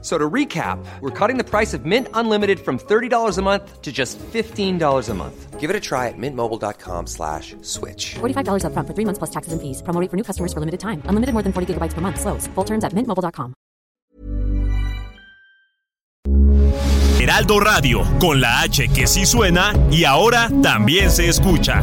So to recap, we're cutting the price of Mint Unlimited from $30 a month to just $15 a month. Give it a try at mintmobile.com slash switch. $45 up front for three months plus taxes and fees. Promo rate for new customers for limited time. Unlimited more than 40 gigabytes per month. Slows. Full terms at mintmobile.com. Heraldo Radio, con la H que sí suena y ahora también se escucha.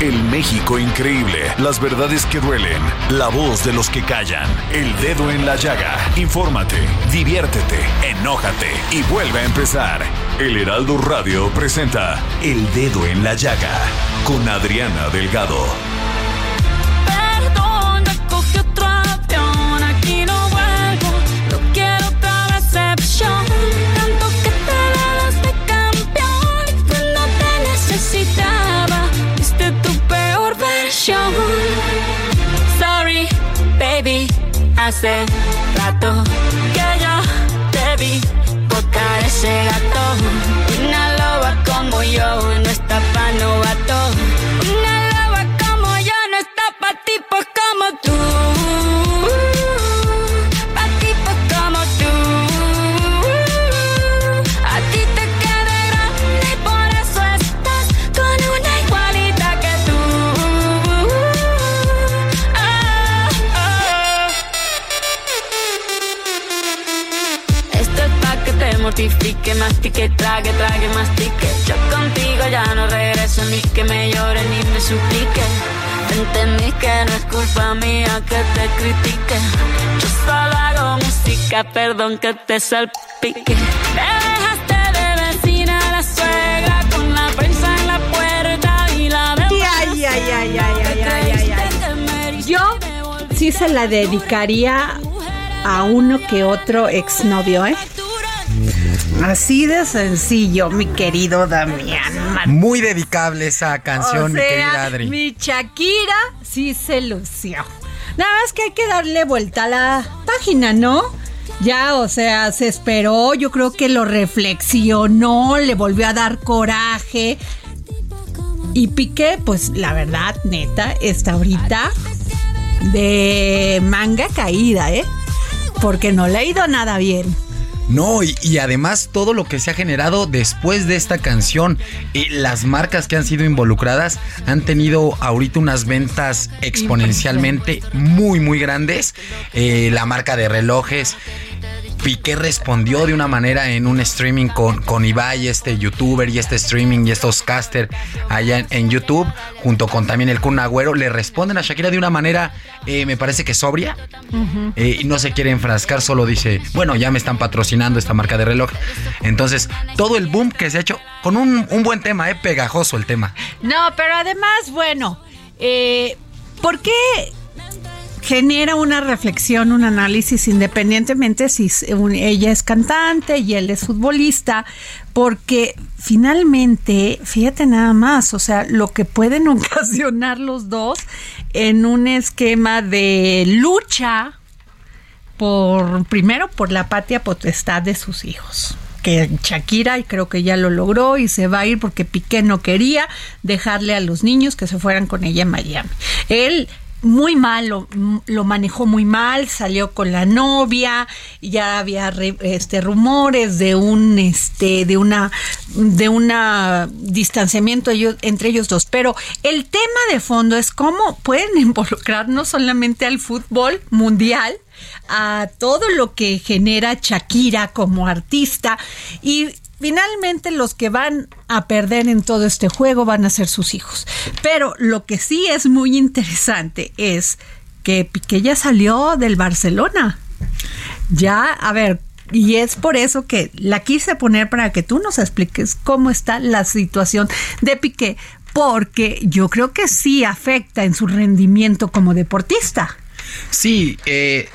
El México increíble, las verdades que duelen, la voz de los que callan, el dedo en la llaga. Infórmate, diviértete, enójate y vuelve a empezar. El Heraldo Radio presenta El Dedo en la Llaga con Adriana Delgado. Perdón, cogí otro avión, aquí no vuelvo, no quiero otra decepción. Tanto que te das de campeón, cuando te necesitaba, hace rato que yo te vi tocar ese gato. Una loba como yo no está pa' novato. Mastique, trague, trague, mastique. Yo contigo ya no regreso ni que me llore ni me suplique. Entendí que no es culpa mía que te critique. Yo solo hago música, perdón que te salpique. Me dejaste de vecina la suegra con la prensa en la puerta y la veo. Ay, ay, ay, ay, ay, ay, ay, ay. Yo sí se la dedicaría a uno que otro exnovio, ¿eh? Así de sencillo, mi querido Damián. Muy dedicable esa canción, O mi sea, querida Adri. Mi Shakira sí se lució. Nada más que hay que darle vuelta a la página, ¿no? Ya, o sea, se esperó, yo creo que lo reflexionó, le volvió a dar coraje. Y Piqué, pues la verdad, neta, está ahorita de manga caída, ¿eh? Porque no le ha ido nada bien. No, y, y además todo lo que se ha generado después de esta canción, eh, las marcas que han sido involucradas han tenido ahorita unas ventas exponencialmente muy, muy grandes. Eh, la marca de relojes. Piqué respondió de una manera en un streaming con, con Ibai, este youtuber y este streaming y estos caster allá en, en YouTube, junto con también el Kun Agüero, le responden a Shakira de una manera, eh, me parece que sobria, eh, y no se quiere enfrascar, solo dice, bueno, ya me están patrocinando esta marca de reloj. Entonces, todo el boom que se ha hecho con un, un buen tema, eh, pegajoso el tema. No, pero además, bueno, eh, ¿por qué genera una reflexión, un análisis, independientemente si ella es cantante y él es futbolista? Porque finalmente, fíjate nada más, o sea, lo que pueden ocasionar los dos en un esquema de lucha por primero por la patria potestad de sus hijos que Shakira y creo que ya lo logró y se va a ir porque Piqué no quería dejarle a los niños que se fueran con ella a Miami. Él muy mal, lo, lo manejó muy mal, salió con la novia, ya había este rumores de un este de una de una distanciamiento ellos- entre ellos dos, pero el tema de fondo es cómo pueden involucrar no solamente al fútbol mundial, a todo lo que genera Shakira como artista y finalmente los que van a perder en todo este juego van a ser sus hijos. Pero lo que sí es muy interesante es que Piqué ya salió del Barcelona. Ya, a ver, Y es por eso que la quise poner para que tú nos expliques cómo está la situación de Piqué, porque yo creo que sí afecta en su rendimiento como deportista. Sí, eh,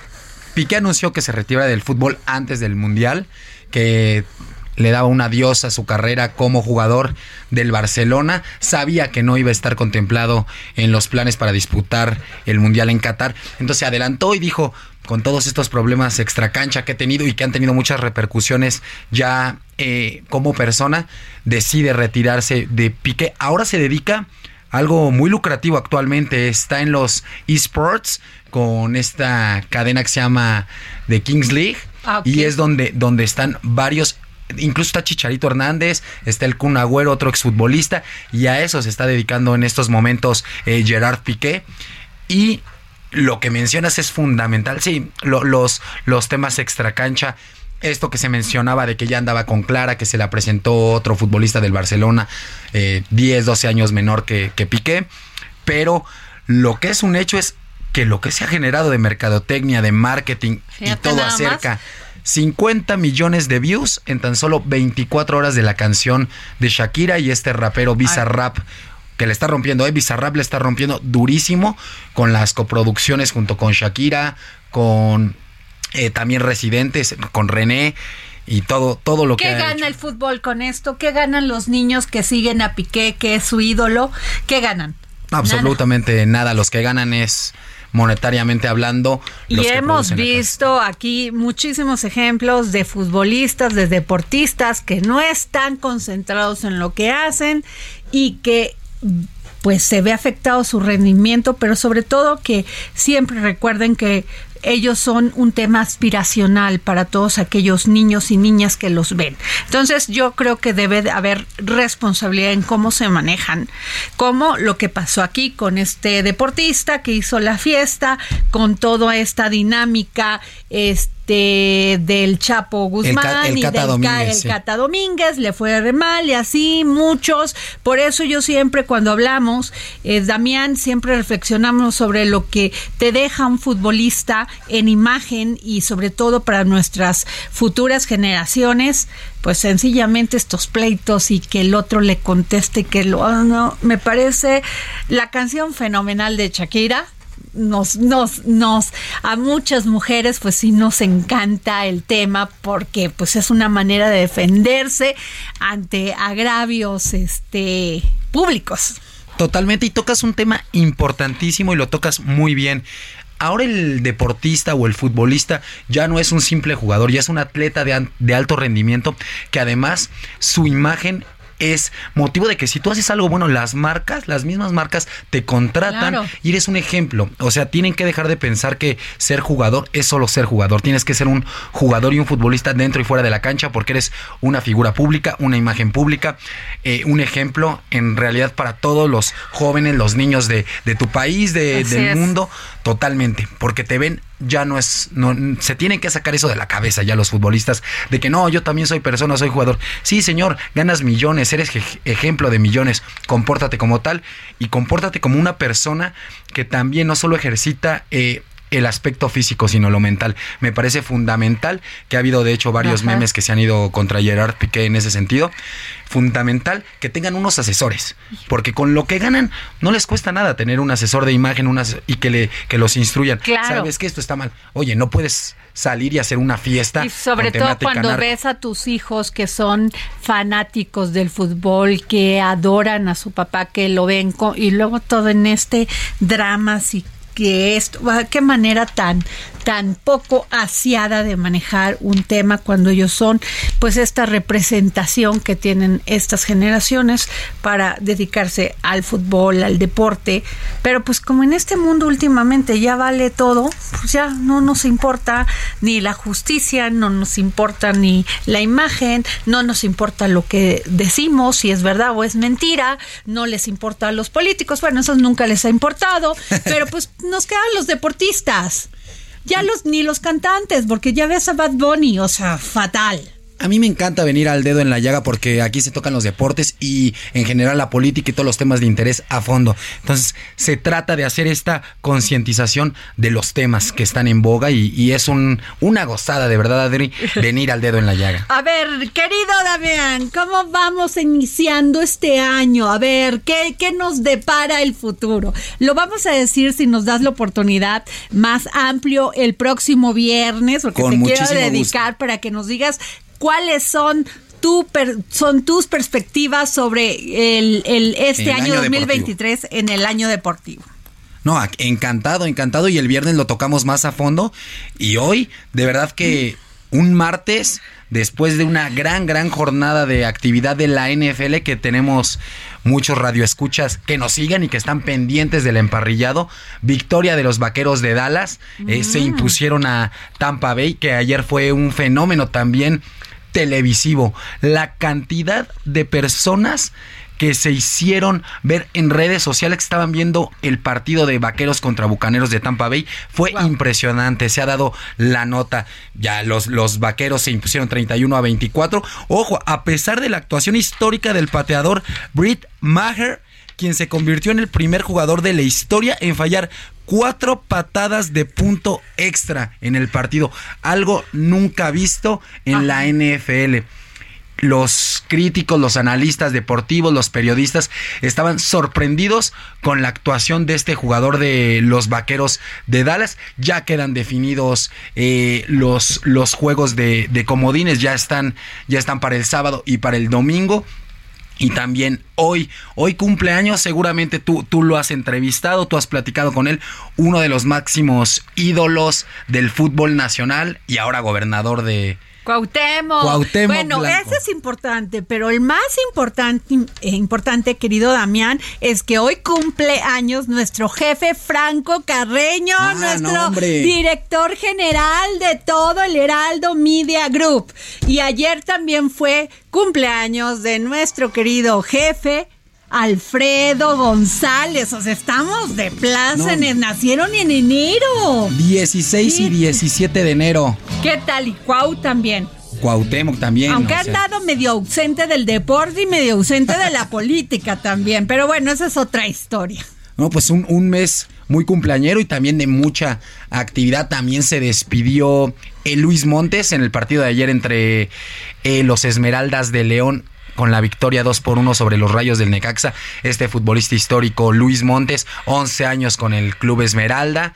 Piqué anunció que se retira del fútbol antes del Mundial, que le daba un adiós a su carrera como jugador del Barcelona. Sabía que no iba a estar contemplado en los planes para disputar el Mundial en Qatar. Entonces se adelantó y dijo, con todos estos problemas extracancha que he tenido y que han tenido muchas repercusiones ya eh, como persona, decide retirarse de Piqué. Ahora se dedica a algo muy lucrativo actualmente. Está en los esports con esta cadena que se llama The Kings League. Ah. Y es donde, donde están varios incluso está Chicharito Hernández, está el Kun Agüero, otro exfutbolista, y a eso se está dedicando en estos momentos eh, Gerard Piqué. Y lo que mencionas es fundamental, sí, lo- los, los temas extracancha. Esto que se mencionaba de que ya andaba con Clara, que se la presentó otro futbolista del Barcelona, eh, 10, 12 años menor que, que Piqué. Pero lo que es un hecho es que lo que se ha generado de mercadotecnia, de marketing y todo más. Acerca 50 millones de views en tan solo 24 horas de la canción de Shakira y este rapero Bizarrap que le está rompiendo, eh, Bizarrap le está rompiendo durísimo con las coproducciones junto con Shakira, con eh, también Residentes, con René y todo todo lo que ¿Qué gana hecho. el fútbol con esto? ¿Qué ganan los niños que siguen a Piqué, que es su ídolo? ¿Qué ganan? Absolutamente nada. Los que ganan es monetariamente hablando. los Y que hemos visto aquí muchísimos ejemplos de futbolistas, de deportistas que no están concentrados en lo que hacen y que pues se ve afectado su rendimiento, pero sobre todo que siempre recuerden que ellos son un tema aspiracional para todos aquellos niños y niñas que los ven. Entonces yo creo que debe de haber responsabilidad en cómo se manejan, como lo que pasó aquí con este deportista que hizo la fiesta, con toda esta dinámica este del Chapo Guzmán el y Cata del Domínguez, el sí. Cata Domínguez, le fue re mal y así muchos. Por eso yo siempre cuando hablamos, eh, Damián, siempre reflexionamos sobre lo que te deja un futbolista en imagen y sobre todo para nuestras futuras generaciones, pues sencillamente estos pleitos y que el otro le conteste que lo no, me parece la canción fenomenal de Shakira nos, nos, nos, a muchas mujeres, pues sí nos encanta el tema porque pues es una manera de defenderse ante agravios, este, públicos. Totalmente, y tocas un tema importantísimo y lo tocas muy bien. Ahora el deportista o el futbolista ya no es un simple jugador, ya es un atleta de, de alto rendimiento que además su imagen es motivo de que si tú haces algo bueno, las marcas, las mismas marcas te contratan Claro. y eres un ejemplo. O sea, tienen que dejar de pensar que ser jugador es solo ser jugador. Tienes que ser un jugador y un futbolista dentro y fuera de la cancha porque eres una figura pública, una imagen pública, eh, un ejemplo en realidad para todos los jóvenes, los niños de, de tu país, de- Así del es. mundo, totalmente. Porque te ven ya no es, no, se tienen que sacar eso de la cabeza ya los futbolistas, de que no, yo también soy persona, soy jugador. Sí, señor, ganas millones, eres ej- ejemplo de millones, compórtate como tal y compórtate como una persona que también no solo ejercita... eh, el aspecto físico, sino lo mental. Me parece fundamental que ha habido, de hecho, varios Ajá. memes que se han ido contra Gerard Piqué en ese sentido. Fundamental que tengan unos asesores, porque con lo que ganan no les cuesta nada tener un asesor de imagen un ase- y que, le, que los instruyan. Claro. Sabes que esto está mal. Oye, no puedes salir y hacer una fiesta. Y sobre con todo cuando ves a tus hijos que son fanáticos del fútbol, que adoran a su papá, que lo ven co- y luego todo en este drama así que esto, qué manera tan tan poco asiada de manejar un tema cuando ellos son pues esta representación que tienen estas generaciones para dedicarse al fútbol, al deporte, pero pues como en este mundo últimamente ya vale todo, pues ya no nos importa ni la justicia, no nos importa ni la imagen, no nos importa lo que decimos, si es verdad o es mentira, no les importa a los políticos, bueno, eso nunca les ha importado, pero pues nos quedan los deportistas. Ya los ni los cantantes, porque ya ves a Bad Bunny, o sea, fatal. A mí me encanta venir al dedo en la llaga porque aquí se tocan los deportes y en general la política y todos los temas de interés a fondo. Entonces se trata de hacer esta concientización de los temas que están en boga y, y es un, una gozada de verdad, Adri, venir al dedo en la llaga. A ver, querido Damián, ¿cómo vamos iniciando este año? A ver, ¿qué, ¿qué nos depara el futuro? Lo vamos a decir si nos das la oportunidad más amplio el próximo viernes, porque Con te quiero dedicar para que nos digas cuáles son tu per- son tus perspectivas sobre el, el- este El año, año 2023 en el año deportivo. No, encantado, encantado. Y el viernes lo tocamos más a fondo. Y hoy, de verdad que un martes, después de una gran, gran jornada de actividad de la NFL, que tenemos muchos radioescuchas que nos sigan y que están pendientes del emparrillado. Victoria de los vaqueros de Dallas. eh, se impusieron a Tampa Bay, que ayer fue un fenómeno también televisivo. La cantidad de personas que se hicieron ver en redes sociales que estaban viendo el partido de Vaqueros contra Bucaneros de Tampa Bay fue impresionante. Se ha dado la nota. Ya los, los Vaqueros se impusieron 31 a 24. Ojo, a pesar de la actuación histórica del pateador Britt Maher, quien se convirtió en el primer jugador de la historia en fallar cuatro patadas de punto extra en el partido. Algo nunca visto en la NFL los críticos, los analistas deportivos, los periodistas estaban sorprendidos con la actuación de este jugador de los Vaqueros de Dallas. Ya quedan definidos eh, los, los juegos de, de comodines, ya están, ya están para el sábado y para el domingo. Y también hoy, hoy cumpleaños, seguramente tú, tú lo has entrevistado, tú has platicado con él, uno de los máximos ídolos del fútbol nacional y ahora gobernador de, Cuauhtémoc. Cuauhtémoc Bueno, Blanco. ese es importante, pero el más importante, eh, importante, querido Damián, es que hoy cumple años nuestro jefe Franco Carreño, Ah, nuestro no, director general de todo el Heraldo Media Group. Y ayer también fue cumpleaños de nuestro querido jefe. Alfredo González, o sea, estamos de plaza, No. nacieron en enero. 16 Sí. y 17 de enero. ¿Qué tal? Y Cuau también. Cuauhtémoc también. Aunque ha sea, andado medio ausente del deporte y medio ausente de la política también. Pero bueno, esa es otra historia. No, pues un, un mes muy cumpleañero y también de mucha actividad. También se despidió eh, Luis Montes en el partido de ayer entre eh, los Esmeraldas de León con la victoria 2 por 1 sobre los Rayos del Necaxa. Este futbolista histórico Luis Montes, 11 años con el Club Esmeralda.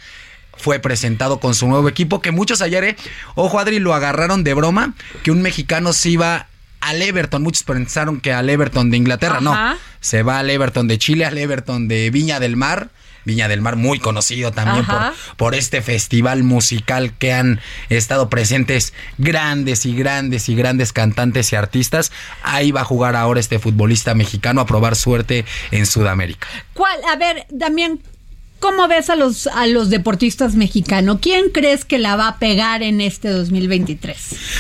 Fue presentado con su nuevo equipo que muchos ayer, eh, ojo Adri, lo agarraron de broma, que un mexicano se iba al Everton. Muchos pensaron que al Everton de Inglaterra, Ajá. no. Se va al Everton de Chile, al Everton de Viña del Mar. Viña del Mar, muy conocido también por, por este festival musical que han estado presentes grandes y grandes y grandes cantantes y artistas. Ahí va a jugar ahora este futbolista mexicano a probar suerte en Sudamérica. ¿Cuál? A ver, Damián, ¿cómo ves a los, a los deportistas mexicanos? ¿Quién crees que la va a pegar en este 2023?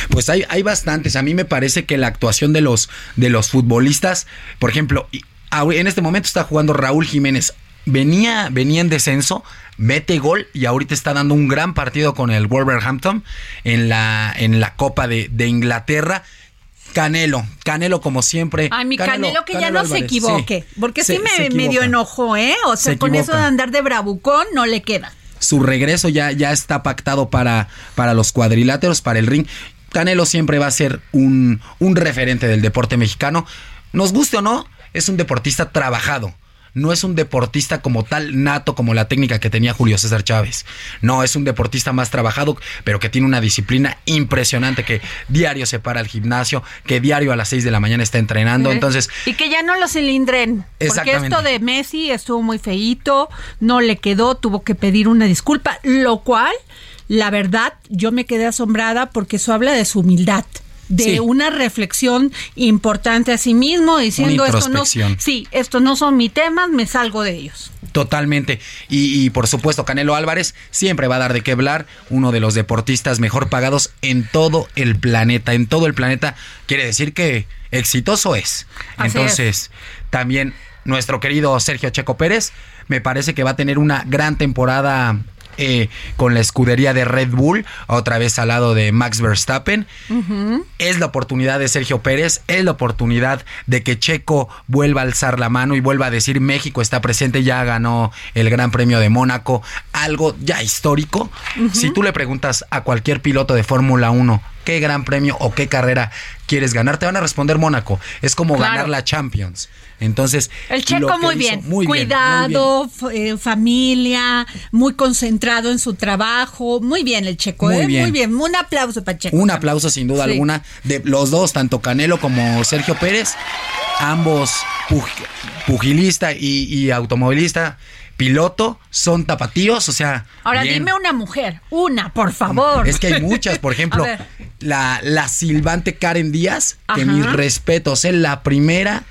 Pues hay, hay bastantes. A mí me parece que la actuación de los, de los futbolistas, por ejemplo, en este momento está jugando Raúl Jiménez. Venía, venía en descenso, mete gol y ahorita está dando un gran partido con el Wolverhampton en la, en la Copa de, de Inglaterra. Canelo, Canelo como siempre. Ay, mi Canelo, que ya no se equivoque. sí. porque Se- sí me, me dio enojo, ¿eh? O sea, Se con eso de andar de bravucón no le queda. su regreso ya, ya está pactado para, para los cuadriláteros, para el ring. Canelo siempre va a ser un, un referente del deporte mexicano. Nos guste o no, es un deportista trabajado. No es un deportista como tal nato como la técnica que tenía Julio César Chávez. No, es un deportista más trabajado, pero que tiene una disciplina impresionante, que diario se para al gimnasio, que diario a las 6 de la mañana está entrenando. Entonces, Y que ya no lo cilindren. Porque esto de Messi estuvo muy feíto, no le quedó, tuvo que pedir una disculpa, lo cual, la verdad, yo me quedé asombrada porque eso habla de su humildad. De Sí. una reflexión importante a sí mismo, diciendo esto no, sí, no son mis temas, me salgo de ellos. Totalmente. Y, y, por supuesto, Canelo Álvarez siempre va a dar de qué hablar. Uno de los deportistas mejor pagados en todo el planeta. En todo el planeta quiere decir que exitoso es. Así Entonces, también nuestro querido Sergio Checo Pérez me parece que va a tener una gran temporada eh, con la escudería de Red Bull, otra vez al lado de Max Verstappen. Es la oportunidad de Sergio Pérez, es la oportunidad de que Checo vuelva a alzar la mano y vuelva a decir México está presente, ya ganó el Gran Premio de Mónaco, algo ya histórico. Si tú le preguntas a cualquier piloto de Fórmula 1 qué gran premio o qué carrera quieres ganar, te van a responder Mónaco. Es como Claro. ganar la Champions. Entonces, El checo muy bien, muy bien, muy cuidado, eh, familia, muy concentrado en su trabajo, muy bien el checo, Muy ¿eh? bien. muy bien, un aplauso para checo. Un aplauso sin duda Sí. alguna de los dos, tanto Canelo como Sergio Pérez, ambos pugilista y, y automovilista, piloto, son tapatíos, o sea. Ahora bien. dime una mujer, una, por favor. Es que hay muchas, por ejemplo, la, la silbante Karen Díaz, que mis respetos, es la primera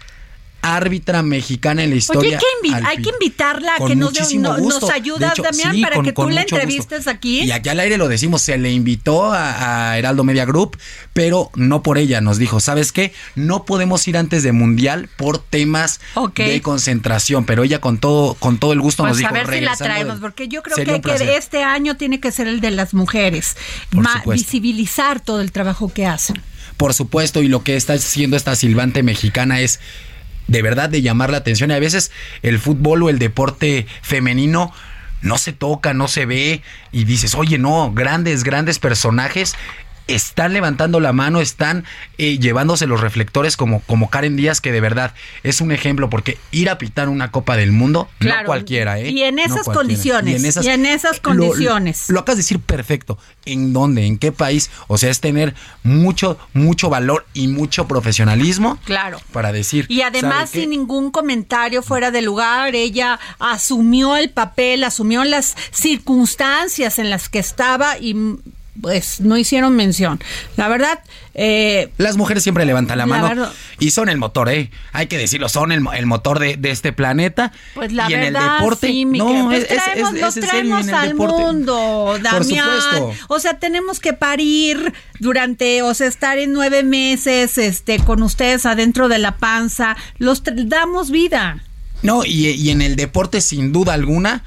árbitra mexicana en la historia. Oye, hay que, invitarla a que nos, no- nos ayudas, hecho, Damián, sí, para con- que tú la gusto. entrevistes aquí. Y aquí al aire lo decimos, se le invitó a, a Heraldo Media Group, pero no por ella. Nos dijo, ¿sabes qué? No podemos ir antes de Mundial por temas de concentración, pero ella con todo, con todo el gusto nos Pues dijo. a ver si la "Regresando traemos, porque yo creo que, que placer". este año tiene que ser el de las mujeres, Por Ma- supuesto. visibilizar todo el trabajo que hacen. Por supuesto, y lo que está haciendo esta silbante mexicana es de verdad de llamar la atención. Y a veces el fútbol o el deporte femenino no se toca, no se ve, y dices, oye, no, grandes, grandes personajes están levantando la mano, están eh, llevándose los reflectores como, como Karen Díaz, que de verdad es un ejemplo, porque ir a pitar una Copa del Mundo, Claro. no cualquiera, ¿eh? Y en esas condiciones, y en esas lo- condiciones. Lo, acabas de decir perfecto. ¿En dónde? ¿En qué país? O sea, es tener mucho, mucho valor y mucho profesionalismo Claro. para decir. Y además sin ningún comentario fuera de lugar, ella asumió el papel, asumió las circunstancias en las que estaba y pues no hicieron mención. La verdad, eh, Las mujeres siempre levantan la La mano verdad- y son el motor, ¿eh? Hay que decirlo, son el, el motor de, de este planeta. pues la y en verdad, el deporte, sí, mi no, pues es, es- traemos, es- los es en traemos en al deporte. mundo, Por Damián. supuesto. O sea, tenemos que parir durante, o sea, estar en nueve meses, este, con ustedes adentro de la panza. Los damos vida. No, y, y en el deporte, sin duda alguna,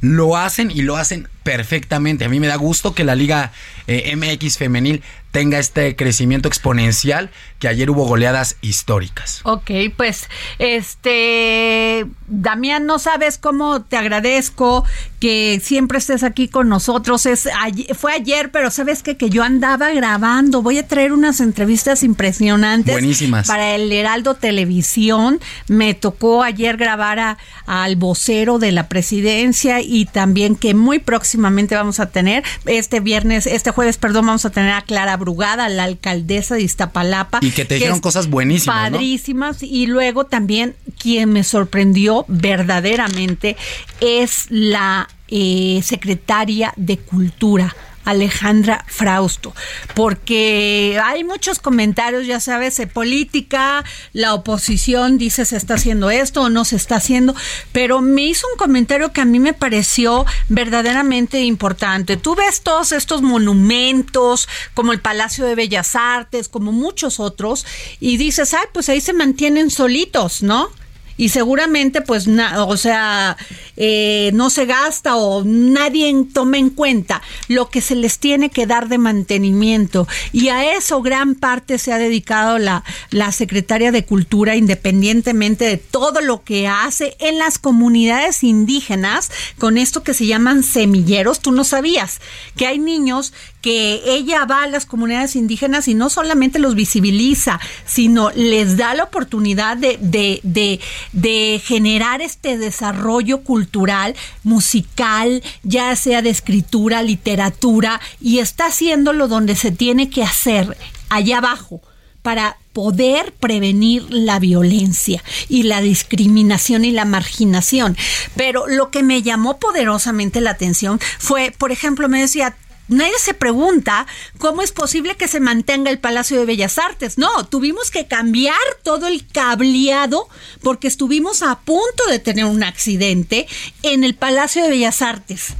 lo hacen y lo hacen perfectamente. A mí me da gusto que la Liga eh, MX femenil tenga este crecimiento exponencial, que ayer hubo goleadas históricas. Ok, pues, este, Damián, no sabes cómo te agradezco que siempre estés aquí con nosotros. Es ayer- fue ayer, pero sabes qué? que yo andaba grabando. Voy a traer unas entrevistas impresionantes. Buenísimas. Para el Heraldo Televisión. Me tocó ayer grabar a- al vocero de la presidencia y también que muy próximamente vamos a tener, este viernes, este jueves, perdón, vamos a tener a Clara Brugada, la alcaldesa de Iztapalapa. Y que te dijeron es cosas buenísimas, ¿no? Padrísimas. Y luego también quien me sorprendió verdaderamente es la eh, secretaria de Cultura. Alejandra Frausto, porque hay muchos comentarios, ya sabes, de política, la oposición dice se está haciendo esto o no se está haciendo, pero me hizo un comentario que a mí me pareció verdaderamente importante. Tú ves todos estos monumentos, como el Palacio de Bellas Artes, como muchos otros, y dices, ay, pues ahí se mantienen solitos, ¿no? Y seguramente, pues, na- o sea, eh, no se gasta o nadie toma en cuenta lo que se les tiene que dar de mantenimiento. Y a eso gran parte se ha dedicado la, la secretaria de Cultura, independientemente de todo lo que hace en las comunidades indígenas, con esto que se llaman semilleros. Tú no sabías que hay niños que ella va a las comunidades indígenas y no solamente los visibiliza, sino les da la oportunidad de, de, de, generar este desarrollo cultural, musical, ya sea de escritura, literatura, y está haciéndolo donde se tiene que hacer, allá abajo para poder prevenir la violencia y la discriminación y la marginación. Pero lo que me llamó poderosamente la atención fue, por ejemplo, me decía, Nadie se pregunta cómo es posible que se mantenga el Palacio de Bellas Artes. No, tuvimos que cambiar todo el cableado porque estuvimos a punto de tener un accidente en el Palacio de Bellas Artes.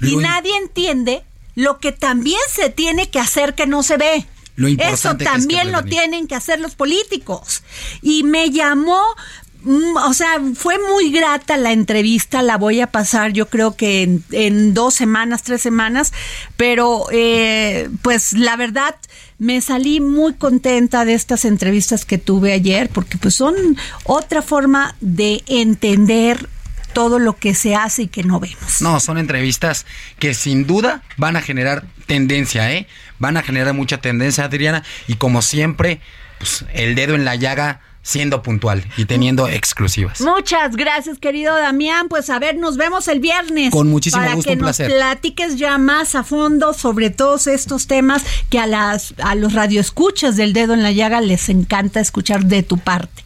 Y Lo nadie entiende lo que también se tiene que hacer que no se ve. Lo Eso es que también lo tienen que hacer los políticos. Y me llamó o sea, fue muy grata la entrevista, la voy a pasar yo creo que en, en dos semanas, tres semanas, pero eh, pues la verdad me salí muy contenta de estas entrevistas que tuve ayer porque pues son otra forma de entender todo lo que se hace y que no vemos. No, son entrevistas que sin duda van a generar tendencia, ¿eh? Van a generar mucha tendencia, Adriana, y como siempre, pues el dedo en la llaga siendo puntual y teniendo exclusivas. Muchas gracias, querido Damián. Pues a ver, nos vemos el viernes. Con muchísimo para gusto, que un nos placer. platiques ya más a fondo sobre todos estos temas que a las a los radioescuchas del dedo en la llaga les encanta escuchar de tu parte.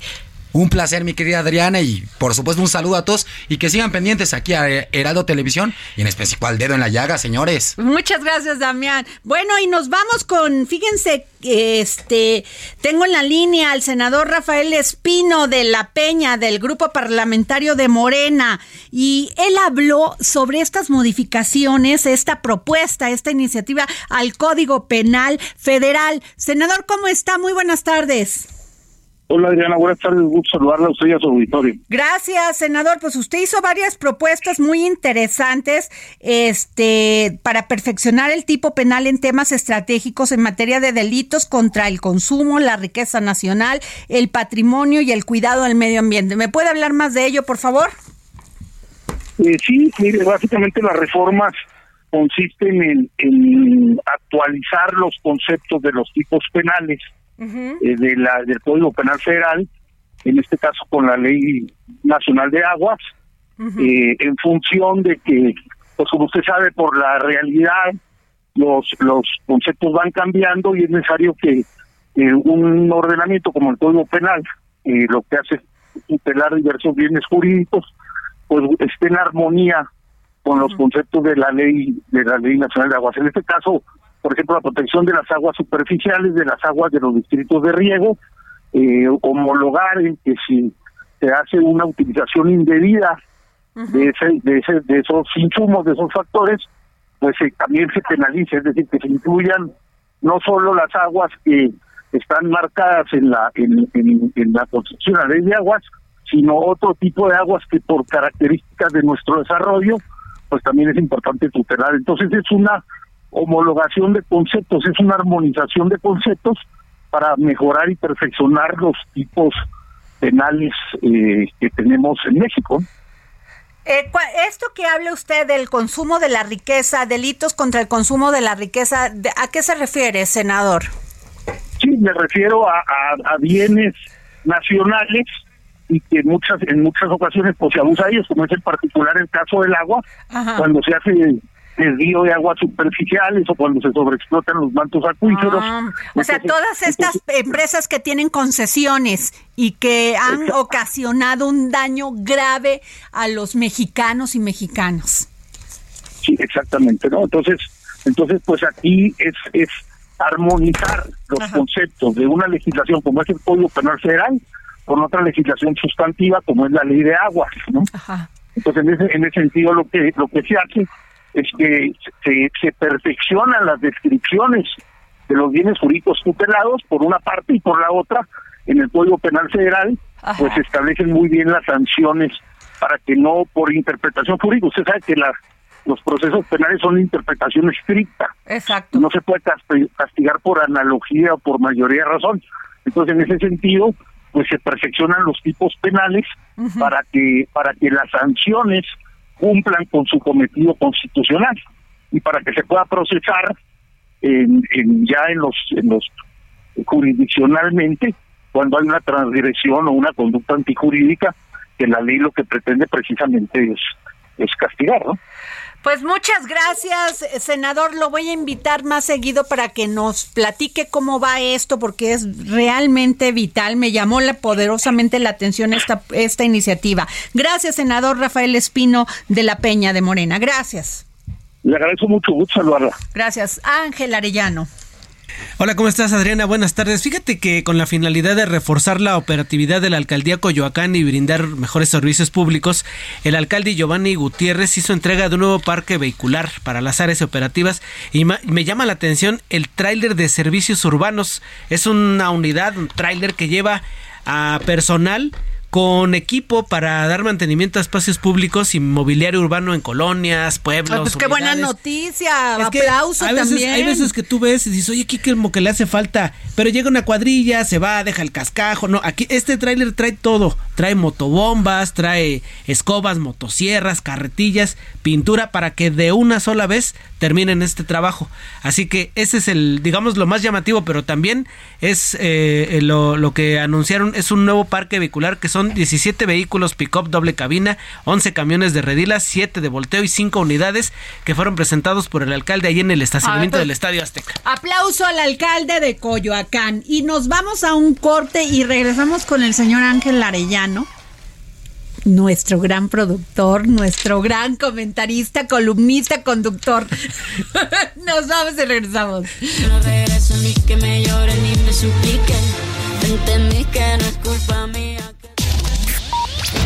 Un placer, mi querida Adriana, y por supuesto un saludo a todos y que sigan pendientes aquí a Heraldo Televisión y en especial Dedo en la Llaga, señores. Muchas gracias, Damián. Bueno, y nos vamos con, fíjense, este, tengo en la línea al senador Rafael Espino de La Peña, del grupo parlamentario de Morena, y él habló sobre estas modificaciones, esta propuesta, esta iniciativa al Código Penal Federal. Senador, ¿cómo está? Muy buenas tardes. Hola Adriana, buenas tardes, gusto saludarla a usted y a su auditorio. Gracias, senador. Pues usted hizo varias propuestas muy interesantes este, para perfeccionar el tipo penal en temas estratégicos en materia de delitos contra el consumo, la riqueza nacional, el patrimonio y el cuidado del medio ambiente. ¿Me puede hablar más de ello, por favor? Eh, sí, mire, básicamente las reformas consisten en, en actualizar los conceptos de los tipos penales eh, de la, del Código Penal Federal, en este caso con la Ley Nacional de Aguas, eh, en función de que, pues como usted sabe, por la realidad, los, los conceptos van cambiando y es necesario que eh, un ordenamiento como el Código Penal, lo que hace es tutelar diversos bienes jurídicos, pues esté en armonía con los conceptos de la ley de la ley nacional de aguas. En este caso, por ejemplo, la protección de las aguas superficiales, de las aguas de los distritos de riego, eh, homologar en que si se hace una utilización indebida de, ese, de, ese, de esos insumos, de esos factores, pues eh, también se penalice, es decir, que se incluyan no solo las aguas que están marcadas en la en, en, en la Constitución, la ley de aguas, sino otro tipo de aguas que por características de nuestro desarrollo, pues también es importante tutelar. Entonces es una homologación de conceptos, es una armonización de conceptos para mejorar y perfeccionar los tipos penales eh, que tenemos en México. Eh, esto que habla usted del consumo de la riqueza, delitos contra el consumo de la riqueza, de- ¿a qué se refiere, senador? Sí, me refiero a, a- a bienes nacionales y que muchas en muchas ocasiones pues se abusa de ellos, como es en particular el caso del agua, Ajá. cuando se hace desvío de aguas superficiales o cuando se sobreexplotan los mantos acuíferos. Ah, o sea, todas estas empresas que tienen concesiones y que han Exacto. ocasionado un daño grave a los mexicanos y mexicanas. Sí, exactamente, ¿no? Entonces, entonces pues aquí es es armonizar los Ajá. conceptos de una legislación como es el Código Penal Federal con otra legislación sustantiva como es la Ley de Aguas, ¿no? Ajá. Entonces, en ese, en ese sentido, lo que lo que se hace es que se, se perfeccionan las descripciones de los bienes jurídicos tutelados, por una parte, y por la otra, en el Código Penal Federal, Ajá. pues se establecen muy bien las sanciones para que no por interpretación jurídica. Usted sabe que la, los procesos penales son de interpretación estricta Exacto. no se puede casti- castigar por analogía o por mayoría de razón. Entonces, en ese sentido, pues se perfeccionan los tipos penales para que para que las sanciones cumplan con su cometido constitucional y para que se pueda procesar en, ya en los en los jurisdiccionalmente cuando hay una transgresión o una conducta antijurídica que la ley lo que pretende precisamente es es castigar, ¿no? Pues muchas gracias, eh, senador. Lo voy a invitar más seguido para que nos platique cómo va esto, porque es realmente vital. Me llamó la, poderosamente la atención esta, esta iniciativa. Gracias, senador Rafael Espino de la Peña de Morena. Gracias. Le agradezco mucho, gusto saludarla. Gracias. Ángel Arellano. Hola, ¿cómo estás Adriana? Buenas tardes. Fíjate que con la finalidad de reforzar la operatividad de la alcaldía Coyoacán y brindar mejores servicios públicos, el alcalde Giovanni Gutiérrez hizo entrega de un nuevo parque vehicular para las áreas operativas y me llama la atención el tráiler de servicios urbanos. Es una unidad, un tráiler que lleva a personal con equipo para dar mantenimiento a espacios públicos y mobiliario urbano en colonias, pueblos. Ah, pues qué buena noticia, Es aplauso hay veces, también. Hay veces que tú ves y dices, oye, aquí como que le hace falta, pero llega una cuadrilla, se va, deja el cascajo. No, aquí este tráiler trae todo. Trae motobombas, trae escobas, motosierras, carretillas, pintura para que de una sola vez terminen este trabajo. Así que ese es el, digamos, lo más llamativo, pero también es eh, lo, lo que anunciaron, es un nuevo parque vehicular que son 17 vehículos pick-up doble cabina, 11 camiones de redilas, 7 de volteo y 5 unidades que fueron presentados por el alcalde ahí en el estacionamiento Ah, del Estadio Azteca. Aplauso al alcalde de Coyoacán. Y nos vamos a un corte y regresamos con el señor Ángel Arellano, nuestro gran productor, nuestro gran comentarista, columnista, conductor. nos vamos y regresamos. No regreso ni que me lloren ni me supliquen. Entendí que no es culpa mía.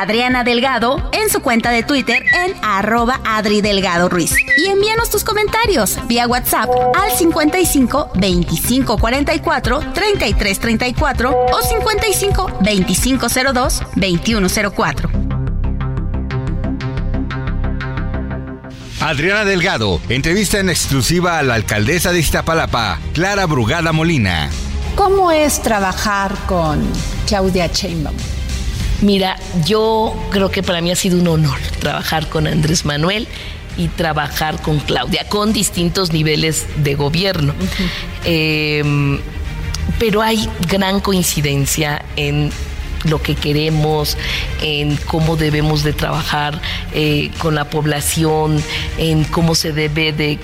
Adriana Delgado en su cuenta de Twitter en arroba Adri Delgado Ruiz. Y envíanos tus comentarios vía WhatsApp al 55 25 44 33 34 o 55 25 02 21 04. Adriana Delgado, entrevista en exclusiva a la alcaldesa de Iztapalapa, Clara Brugada Molina. ¿Cómo es trabajar con Claudia Sheinbaum? Mira, yo creo que para mí ha sido un honor trabajar con Andrés Manuel y trabajar con Claudia, con distintos niveles de gobierno. Eh, pero hay gran coincidencia en lo que queremos, en cómo debemos de trabajar eh, con la población, en cómo se debe de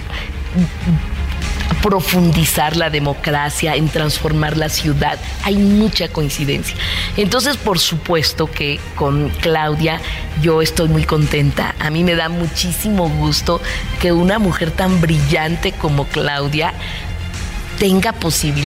profundizar la democracia, en transformar la ciudad. Hay mucha coincidencia. Entonces, por supuesto que con Claudia yo estoy muy contenta. A mí me da muchísimo gusto que una mujer tan brillante como Claudia tenga posibilidades.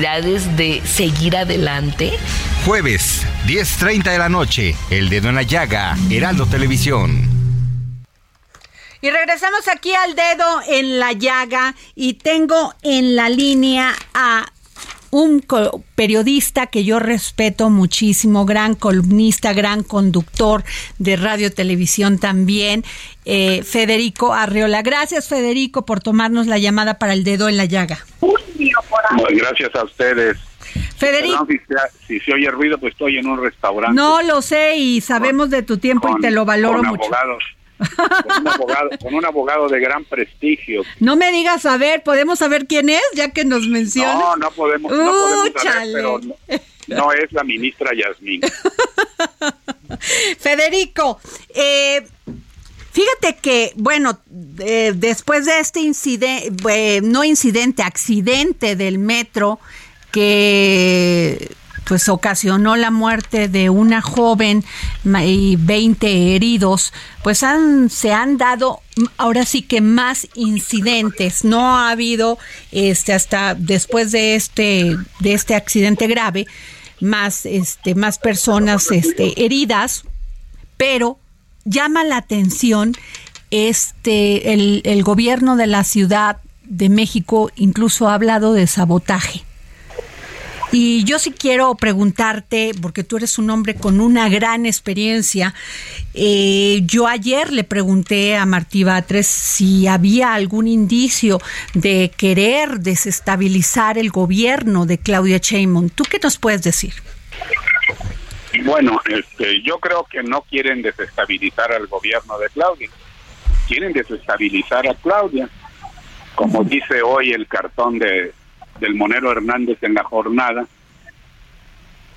de seguir adelante. Jueves, 10.30 de la noche, El Dedo en la Llaga, Heraldo Televisión. Y regresamos aquí al dedo en la llaga y tengo en la línea a un periodista que yo respeto muchísimo, gran columnista, gran conductor de radio televisión también, eh, Federico Arreola. Gracias Federico por tomarnos la llamada para el dedo en la llaga. Bueno, gracias a ustedes. Federico. Si, se- si se oye ruido, pues estoy en un restaurante. No lo sé y sabemos de tu tiempo y con- te lo valoro con mucho. Abogados, con, un abogado, con un abogado de gran prestigio. No me digas a ver, ¿podemos saber quién es ya que nos menciona? No, no podemos, no podemos saber, pero no, no es la ministra Yasmín. Federico, eh, fíjate que, bueno, eh, después de este incidente, no incidente, accidente del metro, que pues ocasionó la muerte de una joven y 20 heridos, pues han, se han dado ahora sí que más incidentes. No ha habido este hasta después de este de este accidente grave más este más personas este heridas, pero llama la atención este el, el gobierno de la ciudad de México incluso ha hablado de sabotaje. Y yo sí quiero preguntarte, porque tú eres un hombre con una gran experiencia, eh, yo ayer le pregunté a Martí Batres si había algún indicio de querer desestabilizar el gobierno de Claudia Sheinbaum. ¿Tú qué nos puedes decir? Bueno, este, yo creo que no quieren desestabilizar al gobierno de Claudia, quieren desestabilizar a Claudia, como dice hoy el cartón de del Monero Hernández en la jornada,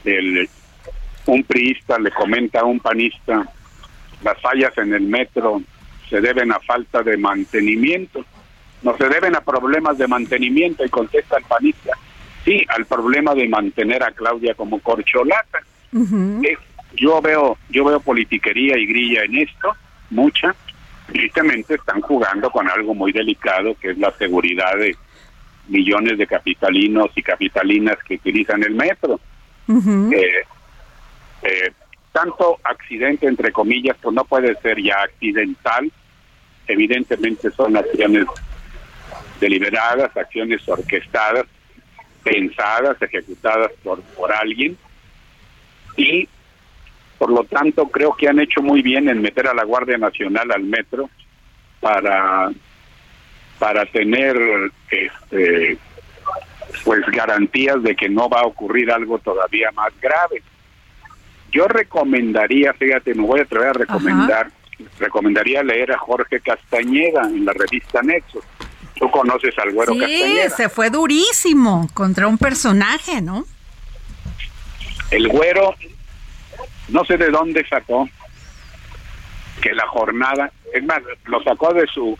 el, un priista le comenta a un panista, las fallas en el metro se deben a falta de mantenimiento, no se deben a problemas de mantenimiento y contesta el panista, sí, al problema de mantener a Claudia como corcholata. yo veo yo veo politiquería y grilla en esto, mucha. Tristemente están jugando con algo muy delicado que es la seguridad de, millones de capitalinos y capitalinas que utilizan el metro. Eh, eh, tanto accidente, entre comillas, pues no puede ser ya accidental. Evidentemente son acciones deliberadas, acciones orquestadas, pensadas, ejecutadas por, por alguien. Y por lo tanto creo que han hecho muy bien en meter a la Guardia Nacional al metro para para tener este pues garantías de que no va a ocurrir algo todavía más grave. Yo recomendaría, fíjate, me voy a atrever a recomendar, recomendaría leer a Jorge Castañeda en la revista Nexo. Tú conoces al güero sí, se fue durísimo contra un personaje, ¿no? El güero, no sé de dónde sacó que la jornada, es más, lo sacó de su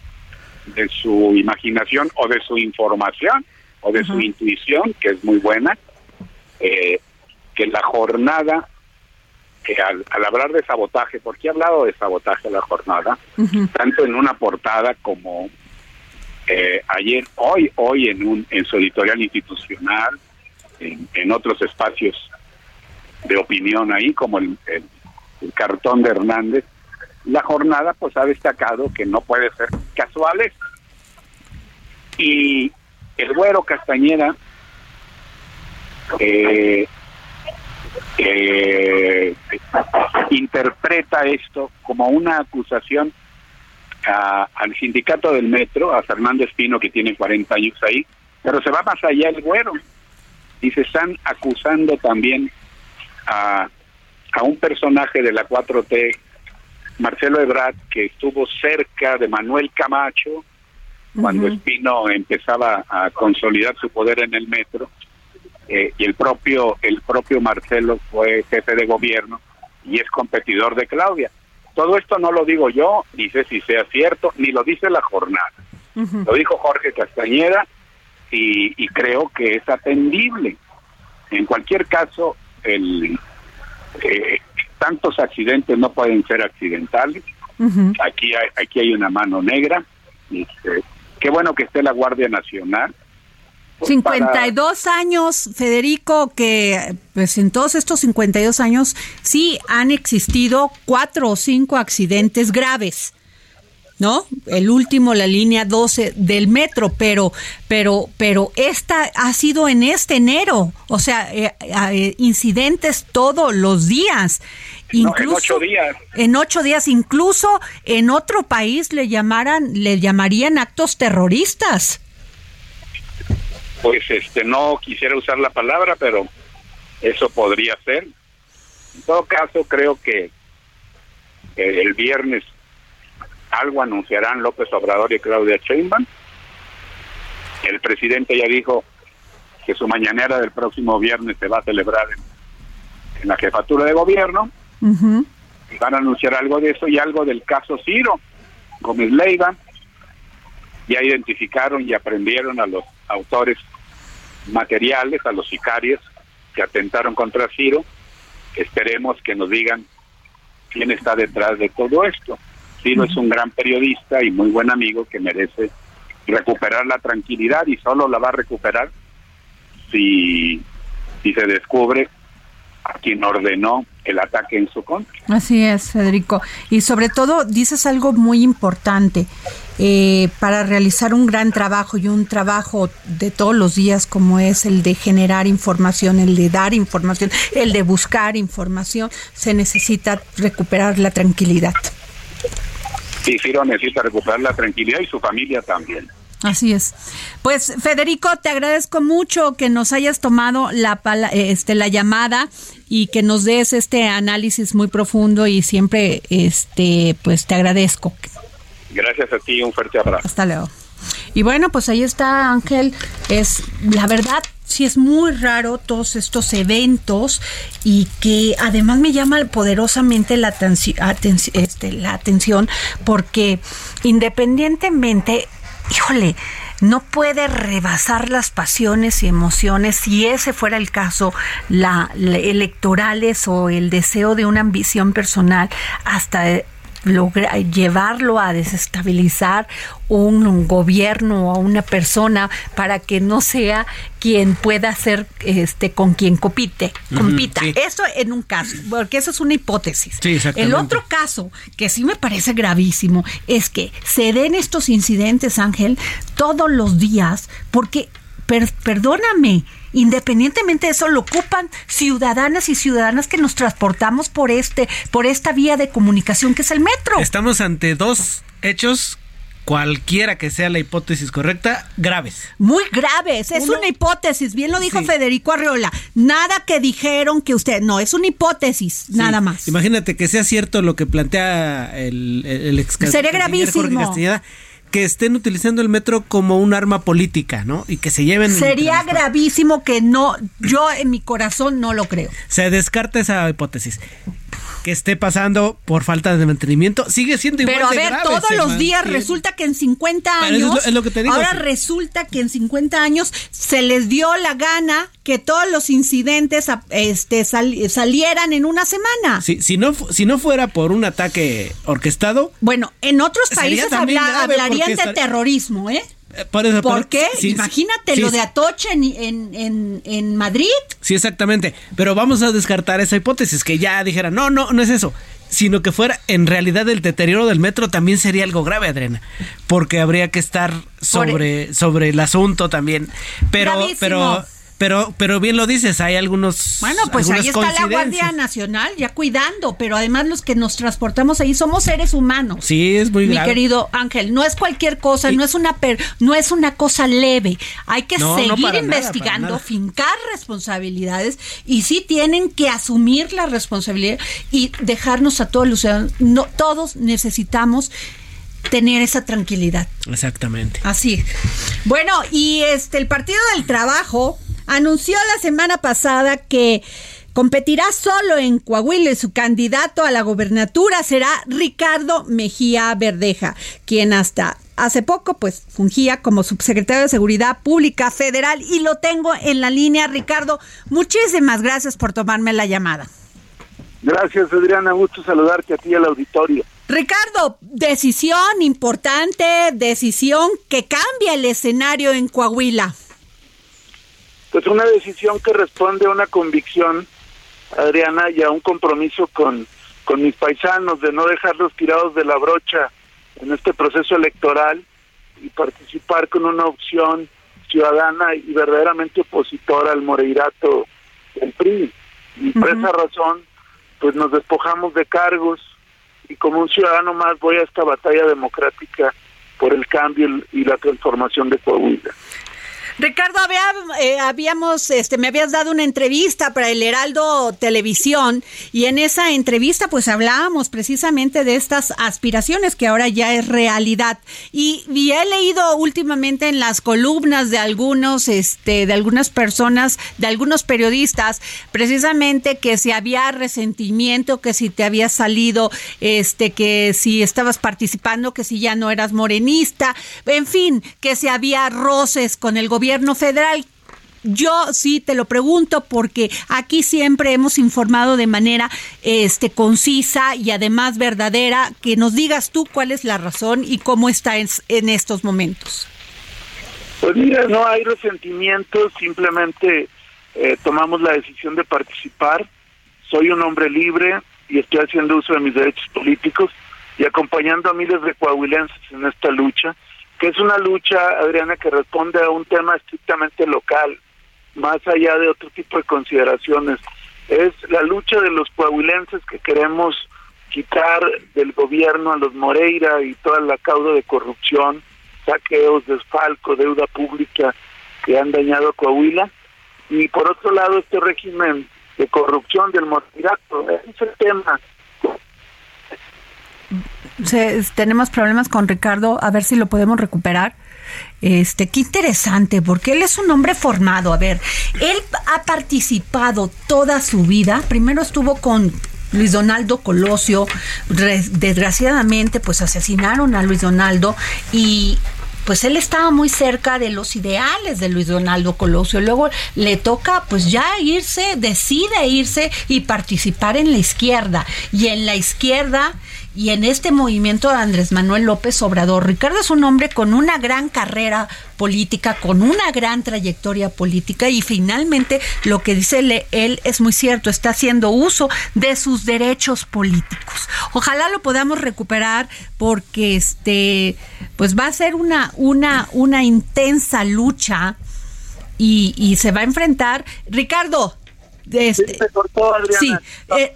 de su imaginación o de su información o de su intuición, que es muy buena, eh, que la jornada, que al, hablar de sabotaje, porque he hablado de sabotaje la jornada, tanto en una portada como eh, ayer, hoy, hoy en, un, en su editorial institucional, en, otros espacios de opinión ahí, como el, el cartón de Hernández, la jornada pues ha destacado que no puede ser casuales. Y el güero Castañeda eh, eh, interpreta esto como una acusación al sindicato del metro, a Fernando Espino que tiene 40 años ahí, pero se va más allá el güero. Y se están acusando también a, a un personaje de la 4T Marcelo Ebrard, que estuvo cerca de Manuel Camacho cuando Espino empezaba a consolidar su poder en el metro, eh, y el propio, el propio Marcelo fue jefe de gobierno y es competidor de Claudia. Todo esto no lo digo yo, ni sé si sea cierto, ni lo dice la jornada. Lo dijo Jorge Castañeda y, creo que es atendible. En cualquier caso, el, eh, tantos accidentes no pueden ser accidentales. Aquí hay, aquí hay una mano negra. Este, qué bueno que esté la Guardia Nacional. 52 años, Federico, que pues en todos estos 52 años sí han existido cuatro o cinco accidentes graves. ¿No? El último, la línea 12 del metro, pero, pero, pero esta ha sido en este enero, o sea, eh, eh, incidentes todos los días. Incluso, en ocho días. En ocho días, incluso en otro país le llamaran, le llamarían actos terroristas. Pues este, no quisiera usar la palabra, pero eso podría ser. En todo caso, creo que el viernes algo anunciarán López Obrador y Claudia Sheinbaum. El presidente ya dijo que su mañanera del próximo viernes se va a celebrar en, la jefatura de gobierno. y van a anunciar algo de eso y algo del caso Ciro Gómez Leiva. Ya identificaron y aprendieron a los autores materiales, a los sicarios que atentaron contra Ciro. Esperemos que nos digan quién está detrás de todo esto. Ciro es un gran periodista y muy buen amigo que merece recuperar la tranquilidad y solo la va a recuperar si, si se descubre a quien ordenó el ataque en su contra. Así es, Federico. Y sobre todo dices algo muy importante. Eh, para realizar un gran trabajo y un trabajo de todos los días como es el de generar información, el de dar información, el de buscar información, se necesita recuperar la tranquilidad. Ciro necesita recuperar la tranquilidad y su familia también. Así es. Pues Federico, te agradezco mucho que nos hayas tomado la este la llamada y que nos des este análisis muy profundo y siempre este pues te agradezco. Gracias a ti, un fuerte abrazo. Hasta luego. Y bueno, pues ahí está Ángel, es la verdad sí es muy raro todos estos eventos y que además me llama poderosamente la, este, la atención porque independientemente híjole, no puede rebasar las pasiones y emociones, si ese fuera el caso, la, electorales o el deseo de una ambición personal, hasta lograr llevarlo a desestabilizar un, gobierno o una persona para que no sea quien pueda ser este con quien compite, compita. Eso en un caso, porque eso es una hipótesis. el otro caso que sí me parece gravísimo es que se den estos incidentes, Ángel, todos los días, porque perdóname, independientemente de eso lo ocupan ciudadanas y ciudadanas que nos transportamos por este por esta vía de comunicación que es el metro. Estamos ante dos hechos cualquiera que sea la hipótesis correcta, graves. Muy graves, es una hipótesis, bien lo dijo Federico Arreola. Nada que dijeron que usted, no, es una hipótesis, nada más. Imagínate que sea cierto lo que plantea el, el, ex Sería gravísimo que estén utilizando el metro como un arma política, ¿no? Y que se lleven... Sería gravísimo que no, yo en mi corazón no lo creo. Se descarta esa hipótesis. Que esté pasando por falta de mantenimiento sigue siendo igual Pero a ver, todos los días resulta que en 50 años. es lo, que te digo, ahora resulta que en 50 años se les dio la gana que todos los incidentes este, salieran en una semana. Sí, si, no, si no fuera por un ataque orquestado. Bueno, en otros países hablarían de terrorismo, ¿eh? Eh por, qué? Imagínate lo de Atoche en, en, en, Madrid. Sí, exactamente. Pero vamos a descartar esa hipótesis, que ya dijera, no, no, no es eso. Sino que fuera en realidad el deterioro del metro también sería algo grave, Adriana. Porque habría que estar sobre, sobre el asunto también. Pero, pero pero, pero bien lo dices, hay algunos. Bueno, pues ahí está la Guardia Nacional ya cuidando, pero además los que nos transportamos ahí somos seres humanos. Sí, es muy Mi querido Ángel, no es cualquier cosa, no es una per, no es una cosa leve. Hay que seguir investigando, fincar responsabilidades y sí tienen que asumir la responsabilidad y dejarnos a todos los ciudadanos. No, todos necesitamos tener esa tranquilidad. Exactamente. Así. Bueno, y este el Partido del Trabajo anunció la semana pasada que competirá solo en Coahuila y su candidato a la gobernatura será Ricardo Mejía Verdeja, quien hasta hace poco pues fungía como subsecretario de Seguridad Pública Federal y lo tengo en la línea. Ricardo, muchísimas gracias por tomarme la llamada. Gracias, Adriana. Gusto saludarte a ti y al auditorio. Ricardo, decisión importante, decisión que cambia el escenario en Coahuila. Pues una decisión que responde a una convicción, Adriana, y a un compromiso con, con mis paisanos de no dejarlos tirados de la brocha en este proceso electoral y participar con una opción ciudadana y verdaderamente opositora al Moreirato del PRI. Y por esa razón, pues nos despojamos de cargos y como un ciudadano más voy a esta batalla democrática por el cambio y la transformación de Coahuila. Ricardo, eh, habíamos, este, me habías dado una entrevista para el Heraldo Televisión y en esa entrevista pues hablábamos precisamente de estas aspiraciones que ahora ya es realidad. Y, he leído últimamente en las columnas de algunos, este, de algunas personas, de algunos periodistas, precisamente que si había resentimiento, que si te había salido, este, que si estabas participando, que si ya no eras morenista, en fin, que si había roces con el gobierno gobierno federal. yo sí te lo pregunto porque aquí siempre hemos informado de manera este concisa y además verdadera que nos digas tú cuál es la razón y cómo está en, estos momentos. Pues mira, no hay resentimiento, simplemente eh, tomamos la decisión de participar. Soy un hombre libre y estoy haciendo uso de mis derechos políticos y acompañando a miles de coahuilenses en esta lucha, que es una lucha, Adriana, que responde a un tema estrictamente local, más allá de otro tipo de consideraciones. Es la lucha de los coahuilenses que queremos quitar del gobierno a los Moreira y toda la cauda de corrupción, saqueos, desfalco, deuda pública que han dañado a Coahuila. Y por otro lado, este régimen de corrupción del Moreirato, ese es el tema tenemos problemas con Ricardo, a ver si lo podemos recuperar. Este, qué interesante, porque él es un hombre formado. A ver, él ha participado toda su vida. Primero estuvo con Luis Donaldo Colosio. Desgraciadamente, pues asesinaron a Luis Donaldo y pues él estaba muy cerca de los ideales de Luis Donaldo Colosio. Luego le toca pues ya irse, decide irse y participar en la izquierda. Y en la izquierda y en este movimiento de Andrés Manuel López Obrador. Ricardo es un hombre con una gran carrera política, con una gran trayectoria política y finalmente lo que dice él es muy cierto, está haciendo uso de sus derechos políticos. Ojalá lo podamos recuperar porque este pues va a ser una una una intensa lucha y, y se va a enfrentar Ricardo este, sí, eh,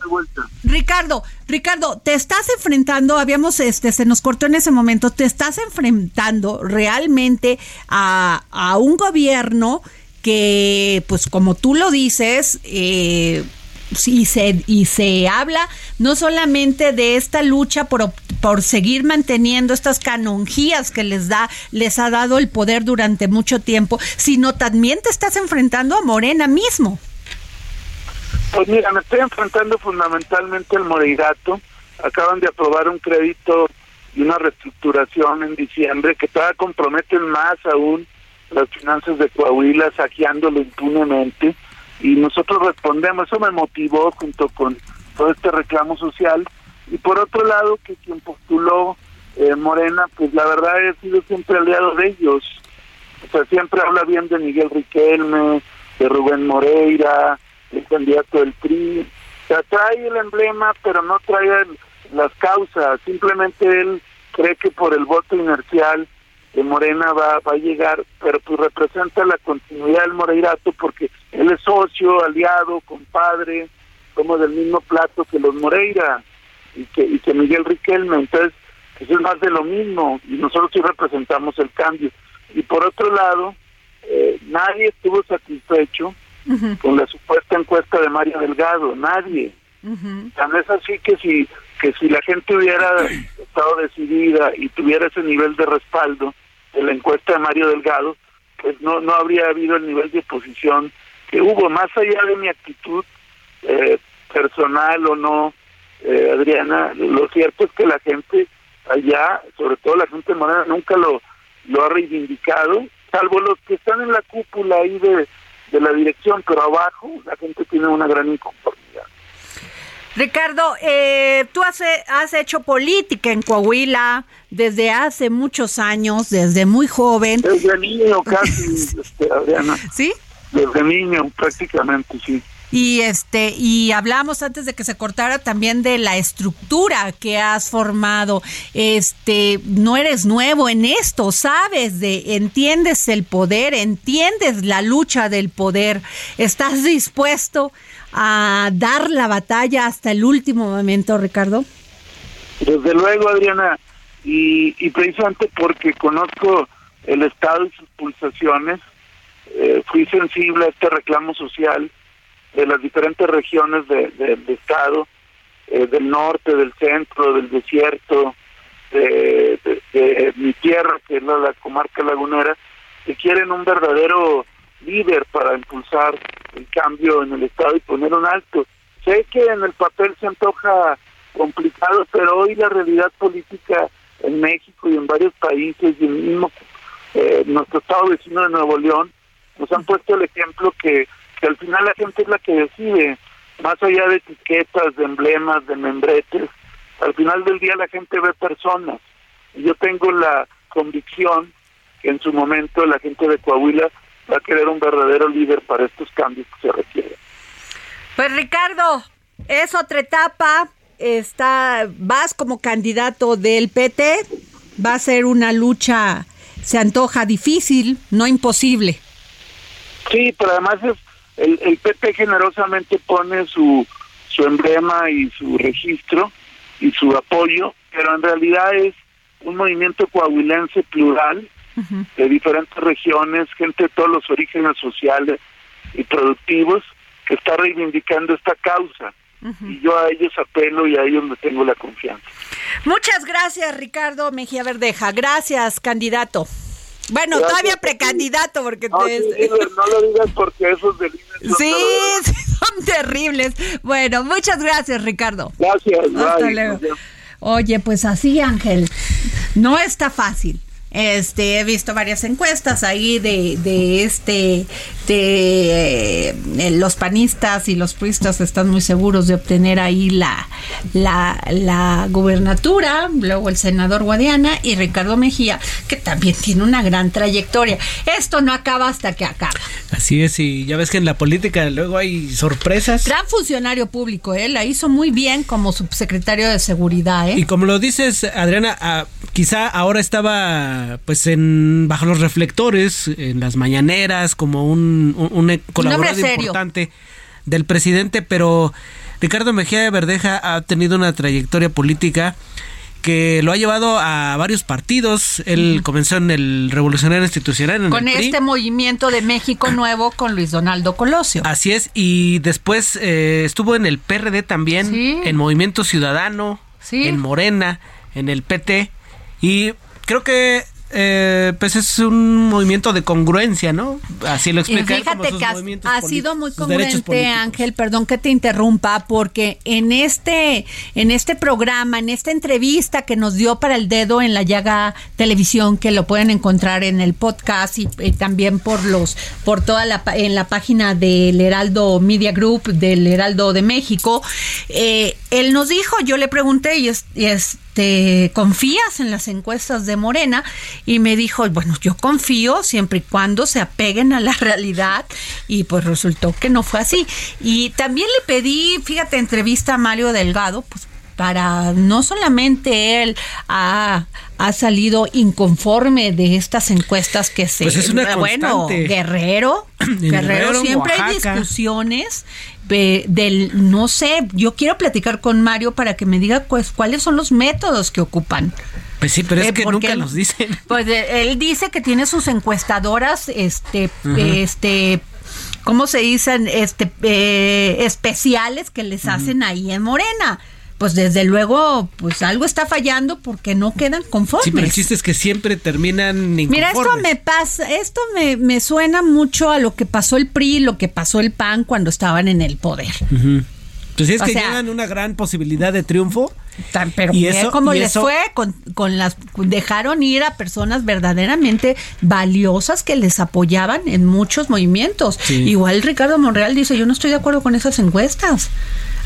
Ricardo, Ricardo, te estás enfrentando, habíamos, este, se nos cortó en ese momento, te estás enfrentando realmente a, a un gobierno que, pues como tú lo dices, eh, y se, y se habla no solamente de esta lucha por, por seguir manteniendo estas canonjías que les da, les ha dado el poder durante mucho tiempo, sino también te estás enfrentando a Morena mismo. Pues mira, me estoy enfrentando fundamentalmente al Moreirato. Acaban de aprobar un crédito y una reestructuración en diciembre que todavía comprometen más aún las finanzas de Coahuila, saqueándolo impunemente. Y nosotros respondemos, eso me motivó junto con todo este reclamo social. Y por otro lado, que quien postuló eh, Morena, pues la verdad he sido siempre aliado de ellos. O sea, siempre habla bien de Miguel Riquelme, de Rubén Moreira, el candidato del PRI. O sea, trae el emblema, pero no trae las causas. Simplemente él cree que por el voto inercial de Morena va, va a llegar, pero pues representa la continuidad del Moreirato porque él es socio, aliado, compadre, como del mismo plato que los Moreira y que, y que Miguel Riquelme. Entonces, pues es más de lo mismo y nosotros sí representamos el cambio. Y por otro lado, eh, nadie estuvo satisfecho con la supuesta encuesta de Mario Delgado, nadie. Tan es así que si que si la gente hubiera estado decidida y tuviera ese nivel de respaldo de la encuesta de Mario Delgado, pues no no habría habido el nivel de oposición que hubo, más allá de mi actitud eh, personal o no, eh, Adriana, lo cierto es que la gente allá, sobre todo la gente morena, nunca lo, lo ha reivindicado, salvo los que están en la cúpula ahí de, de la dirección, pero abajo la gente tiene una gran inconformidad. Ricardo, eh, tú has, has hecho política en Coahuila desde hace muchos años, desde muy joven. Desde niño casi, este, Adriana. ¿Sí? Desde niño prácticamente, sí. Y este y hablamos antes de que se cortara también de la estructura que has formado. Este, no eres nuevo en esto, sabes de entiendes el poder, entiendes la lucha del poder. ¿Estás dispuesto a dar la batalla hasta el último momento, Ricardo? Desde luego, Adriana, y, y precisamente porque conozco el Estado y sus pulsaciones, eh, fui sensible a este reclamo social de las diferentes regiones del de, Estado, eh, del norte, del centro, del desierto, de, de, mi tierra, que es la, comarca lagunera, que quieren un verdadero líder para impulsar el cambio en el Estado y poner un alto. Sé que en el papel se antoja complicado, pero hoy la realidad política en México y en varios países y en mismo eh, nuestro estado vecino de Nuevo León nos han puesto el ejemplo que, que al final la gente es la que decide, más allá de etiquetas, de emblemas, de membretes, al final del día la gente ve personas. Y yo tengo la convicción que en su momento la gente de Coahuila va a querer un verdadero líder para estos cambios que se requieren. Pues Ricardo, es otra etapa, está, vas como candidato del PT, va a ser una lucha, se antoja difícil, no imposible. Sí, pero además es, el, el PP generosamente pone su, su emblema y su registro y su apoyo, pero en realidad es un movimiento coahuilense plural de diferentes regiones, gente de todos los orígenes sociales y productivos que está reivindicando esta causa. Y yo a ellos apelo y a ellos me tengo la confianza. Muchas gracias, Ricardo Mejía Verdeja. Gracias, candidato. Bueno, Gracias. todavía precandidato, porque No, te- sí, no lo digas porque esos delirios son Sí, son terribles. Bueno, muchas gracias, Ricardo. Gracias, Hasta bye. luego. Oye, pues así, Ángel, no está fácil. Este, he visto varias encuestas ahí de, de este, de eh, los panistas y los priistas están muy seguros de obtener ahí la, la, la gubernatura, luego el senador Guadiana y Ricardo Mejía, que también tiene una gran trayectoria. Esto no acaba hasta que acaba. Así es, y ya ves que en la política luego hay sorpresas. Gran funcionario público, ¿eh? La hizo muy bien como subsecretario de seguridad, ¿eh? Y como lo dices, Adriana, ah, quizá ahora estaba pues en bajo los reflectores, en las mañaneras, como un, un, un colaborador importante del presidente, pero Ricardo Mejía de Verdeja ha tenido una trayectoria política que lo ha llevado a varios partidos. Él comenzó en el Revolucionario Institucional, en con el PRI. este movimiento de México Nuevo con Luis Donaldo Colosio. Así es, y después eh, estuvo en el PRD también, en Movimiento Ciudadano, en Morena, en el PT, y creo que eh, pues es un movimiento de congruencia, ¿no? Así lo Y explica como fíjate que ha, sido muy congruente. Ángel, perdón que te interrumpa, porque en este, en este programa, en esta entrevista que nos dio para el dedo en la llaga televisión, que lo pueden encontrar en el podcast y, y también por los, por toda la en la página del Heraldo Media Group, del Heraldo de México, eh, él nos dijo, yo le pregunté y, es- y este, ¿confías en las encuestas de Morena? Y me dijo, bueno, yo confío siempre y cuando se apeguen a la realidad y pues resultó que no fue así. Y también le pedí, fíjate, entrevista a Mario Delgado, pues para no solamente él ha, ha salido inconforme de estas encuestas que se Pues es una bueno constante. Guerrero Guerrero Guerrero, siempre hay discusiones de- del no sé yo quiero platicar con Mario para que me diga pues cuáles son los métodos que ocupan Pues sí, pero es Eh, que nunca él- nos dicen. pues eh, él dice que tiene sus encuestadoras, este, este, ¿cómo se dicen? Este, eh, especiales que les hacen ahí en Morena. Pues desde luego, pues algo está fallando porque no quedan conformes. Sí, pero el chiste es que siempre terminan Mira, esto inconformes. me pasa, esto me, me suena mucho a lo que pasó el PRI, lo que pasó el PAN cuando estaban en el poder. Ujú. Pues sí, es O que sea- llevan una gran posibilidad de triunfo. Pero y eso, cómo y les eso- fue con, con las dejaron ir a personas verdaderamente valiosas que les apoyaban en muchos movimientos. Sí. Igual Ricardo Monreal dice, yo no estoy de acuerdo con esas encuestas.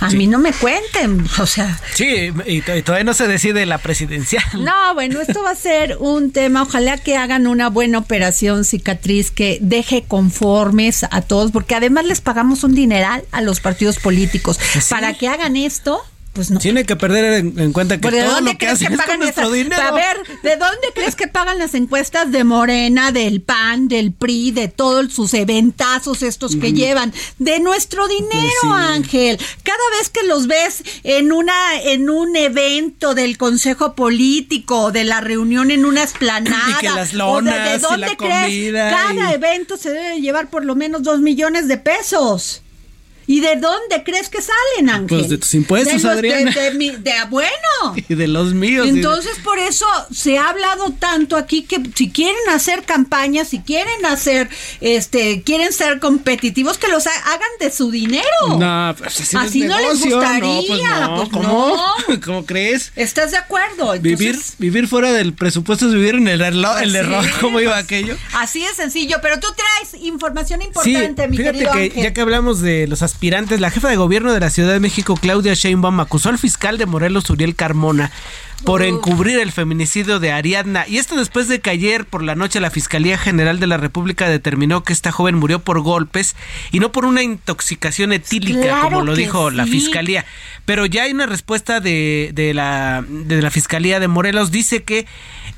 A mí no me cuenten, o sea, Sí, y, to- y todavía no se decide la presidencial. no, bueno, esto va a ser un tema. Ojalá que hagan una buena operación cicatriz que deje conformes a todos, porque además les pagamos un dineral a los partidos políticos para que hagan esto. Pues no. Tiene que perder en, en cuenta que ¿Pero de todo dónde lo que crees hacen que es con pagan nuestro dinero. A ver, ¿de dónde crees que pagan las encuestas de Morena, del PAN, del PRI, de todos sus eventazos estos que llevan? De nuestro dinero, sí. Ángel. Cada vez que los ves en una en un evento del Consejo Político, de la reunión en una esplanada, Y que las o de- de, lonas y dónde la crees? comida Cada y- evento se debe llevar por lo menos dos millones de pesos. ¿Y de dónde crees que salen, Ángel? Pues de tus impuestos, de Adriana. De, de mi- de- bueno. Y de los míos. de- Entonces, por eso se ha hablado tanto aquí que si quieren hacer campañas, si quieren hacer, este, quieren ser competitivos, que los ha- hagan de su dinero. No, pues así, Así es no les negocio. gustaría, No, pues no. pues ¿Cómo? no. ¿Cómo crees? ¿Estás de acuerdo? Entonces, Vivir, vivir fuera del presupuesto es vivir en el, erlo- el Así error. es, ¿Cómo iba pues, aquello? Así de sencillo, pero tú traes información Sí, importante, mi fíjate querido que Ángel. ya que hablamos de los aspirantes, la jefa de gobierno de la Ciudad de México, Claudia Sheinbaum, acusó al fiscal de Morelos, Uriel Carmona, por encubrir el feminicidio de Ariadna. Y esto después de que ayer por la noche la Fiscalía General de la República determinó que esta joven murió por golpes y no por una intoxicación etílica, Claro como lo dijo la. Fiscalía. Pero ya hay una respuesta de, de la, de la Fiscalía de Morelos. Dice que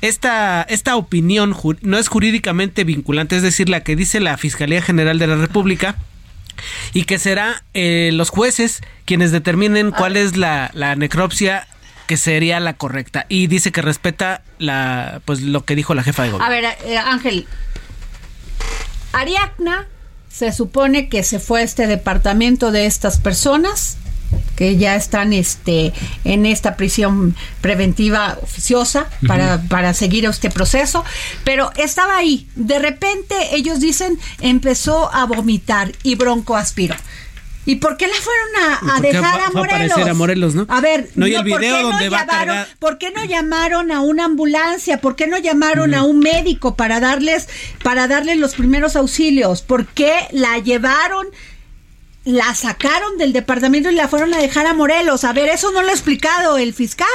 esta, esta opinión no es jurídicamente vinculante, es decir, la que dice la Fiscalía General de la República y que será eh, los jueces quienes determinen cuál es la, la necropsia que sería la correcta y dice que respeta la pues lo que dijo la jefa de A gobierno. ver, eh, Ángel. Ariadna se supone que se fue a este departamento de estas personas que ya están este en esta prisión preventiva oficiosa para, para seguir este proceso, pero estaba ahí. De repente ellos dicen empezó a vomitar y broncoaspiró. ¿Y por qué la fueron a, a dejar a Morelos? a Morelos, ¿no? A ver, No, el ¿por video qué donde va a llamaron- ¿Por qué no llamaron a una ambulancia? ¿Por qué no llamaron a un médico para darles para darles los primeros auxilios? ¿Por qué la llevaron la sacaron del departamento y la fueron a dejar a Morelos? A ver, eso no lo ha explicado el fiscal.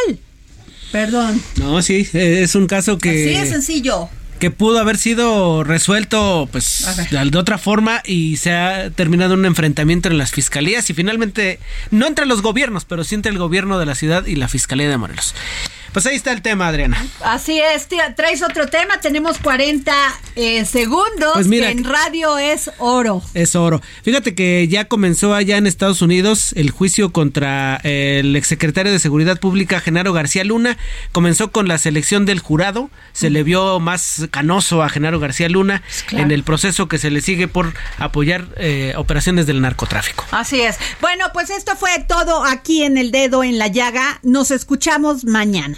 Perdón. No, sí, es un caso que Así de sencillo. que pudo haber sido resuelto pues de otra forma y se ha terminado un enfrentamiento en las fiscalías y finalmente no entre los gobiernos, pero sí entre el gobierno de la ciudad y la fiscalía de Morelos. Pues ahí está el tema, Adriana. Así es, tía, traes otro tema, tenemos 40 eh, segundos, Pues mira- que en radio es oro. Es oro. Fíjate que ya comenzó allá en Estados Unidos el juicio contra el exsecretario de Seguridad Pública, Genaro García Luna. Comenzó con la selección del jurado. Se le vio más canoso a Genaro García Luna claro. en el proceso que se le sigue por apoyar eh, operaciones del narcotráfico. Así es. Bueno, pues esto fue todo aquí en el dedo en la llaga. Nos escuchamos mañana.